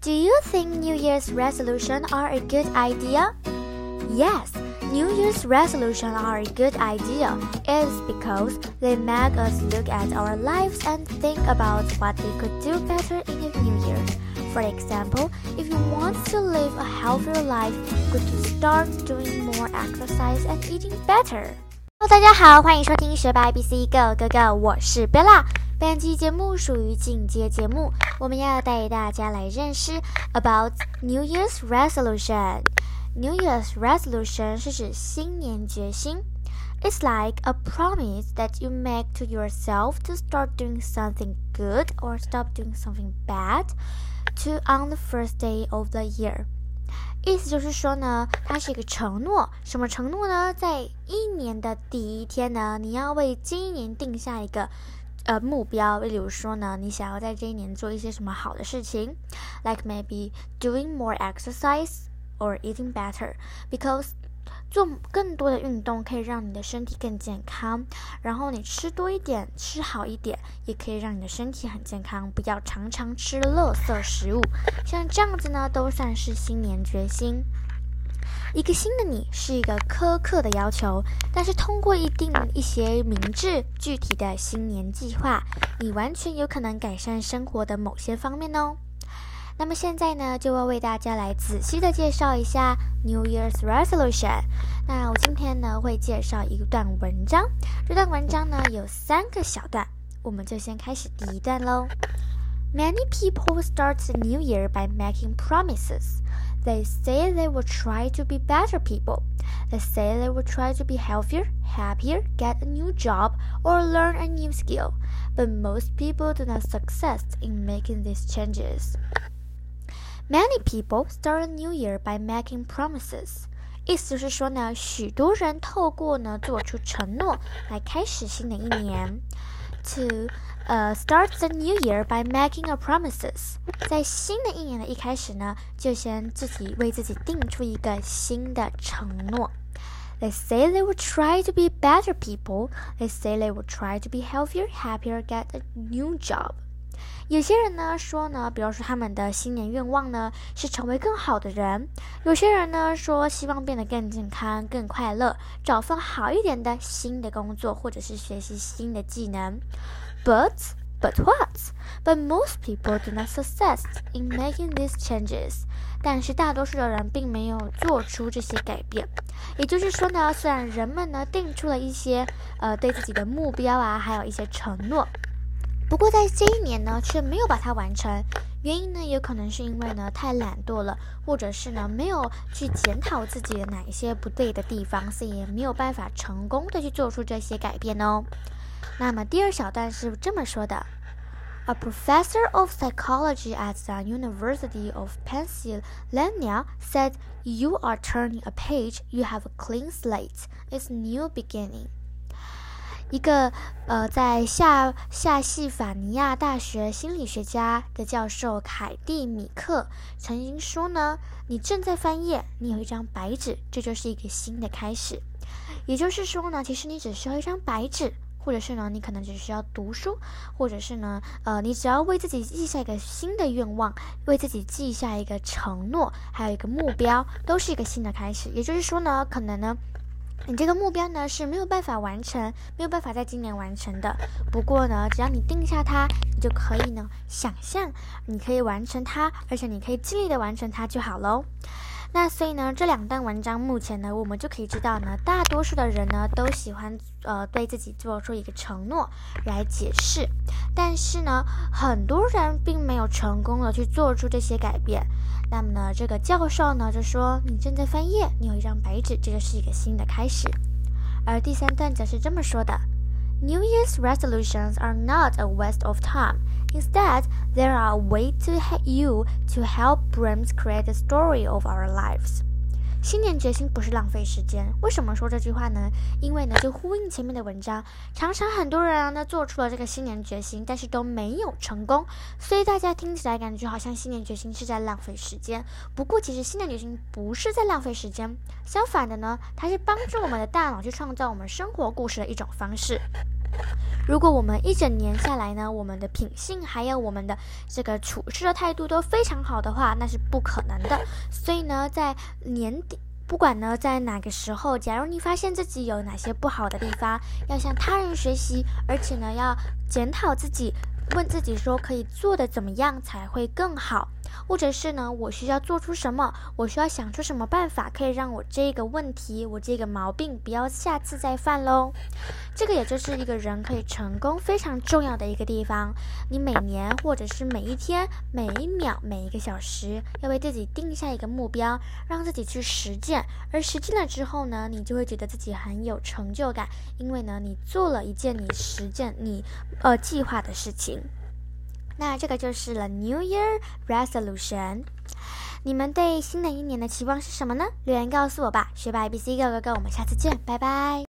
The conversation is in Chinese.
Do you think New Year's resolutions are a good idea? Yes, New Year's resolutions are a good idea. It is because they make us look at our lives and think about what we could do better in the new year. For example, if you want to live a healthier life, you could start doing more exercise and eating better. Hello，大家好，欢迎收听学霸 ABC Go Go Go，我是 Bella。 本期节目属于进阶节目，我们要带大家来认识 about New Year's resolution。New Year's resolution 是指新年决心。It's like a promise that you make to yourself to start doing something good or stop doing something bad to on the first day of the year. 意思就是说呢，它是一个承诺。什么承诺呢？在一年的第一天呢，你要为今年定下一个呃目标。例如说呢，你想要在这一年做一些什么好的事情，like maybe doing more exercise or eating better, because 做更多的运动可以让你的身体更健康，然后你吃多一点，吃好一点，也可以让你的身体很健康。不要常常吃垃圾食物，像这样子呢，都算是新年决心。一个新的你是一个苛刻的要求，但是通过一定一些明智具体的新年计划，你完全有可能改善生活的某些方面哦。那么现在呢，就要为大家来仔细的介绍一下 New Year's Resolution。那我今天呢会介绍一段文章，这段文章呢有三个小段，我们就先开始第一段喽。Many people start the new year by making promises. They say they will try to be better people. They say they will try to be healthier, happier, get a new job, or learn a new skill. But most people do not succeed in making these changes. Many people start a new year by making promises. 意思是说呢，许多人透过呢做出承诺来开始新的一年。 To 呃、uh,，start the new year by making a promises，在新的一年的一开始呢，就先自己为自己定出一个新的承诺。They say they will try to be better people. They say they will try to be healthier, happier, get a new job. 有些人呢说呢，比如说他们的新年愿望呢是成为更好的人；有些人呢说希望变得更健康、更快乐，找份好一点的新的工作，或者是学习新的技能。But but what? But most people do not succeed in making these changes. 但是大多数的人并没有做出这些改变。也就是说呢，虽然人们呢定出了一些呃对自己的目标啊，还有一些承诺。不过在这一年呢，却没有把它完成。原因呢，有可能是因为呢太懒惰了，或者是呢没有去检讨自己的哪一些不对的地方，所以没有办法成功的去做出这些改变哦。那么第二小段是这么说的：A professor of psychology at the University of Pennsylvania said, "You are turning a page. You have a clean slate. It's new beginning." 一个呃，在夏夏西法尼亚大学心理学家的教授凯蒂米克曾经说呢：“你正在翻页，你有一张白纸，这就是一个新的开始。”也就是说呢，其实你只需要一张白纸，或者是呢，你可能只需要读书，或者是呢，呃，你只要为自己记下一个新的愿望，为自己记下一个承诺，还有一个目标，都是一个新的开始。也就是说呢，可能呢。你这个目标呢是没有办法完成，没有办法在今年完成的。不过呢，只要你定下它，你就可以呢想象你可以完成它，而且你可以尽力的完成它就好喽。那所以呢，这两段文章目前呢，我们就可以知道呢，大多数的人呢都喜欢呃对自己做出一个承诺来解释，但是呢，很多人并没有成功的去做出这些改变。那么呢，这个教授呢就说：“你正在翻页，你有一张白纸，这就是一个新的开始。”而第三段则是这么说的：“New Year's resolutions are not a waste of time. Instead, they are a way to you to help brains create the story of our lives.” 新年决心不是浪费时间。为什么说这句话呢？因为呢，就呼应前面的文章，常常很多人啊呢做出了这个新年决心，但是都没有成功，所以大家听起来感觉好像新年决心是在浪费时间。不过其实新年决心不是在浪费时间，相反的呢，它是帮助我们的大脑去创造我们生活故事的一种方式。如果我们一整年下来呢，我们的品性还有我们的这个处事的态度都非常好的话，那是不可能的。所以呢，在年底。不管呢，在哪个时候，假如你发现自己有哪些不好的地方，要向他人学习，而且呢，要检讨自己，问自己说可以做的怎么样才会更好。或者是呢，我需要做出什么？我需要想出什么办法，可以让我这个问题，我这个毛病不要下次再犯喽？这个也就是一个人可以成功非常重要的一个地方。你每年或者是每一天、每一秒、每一个小时，要为自己定下一个目标，让自己去实践。而实践了之后呢，你就会觉得自己很有成就感，因为呢，你做了一件你实践你呃计划的事情。那这个就是了 New Year Resolution。你们对新的一年的期望是什么呢？留言告诉我吧。学霸 ABC Go Go Go，我们下次见，拜拜。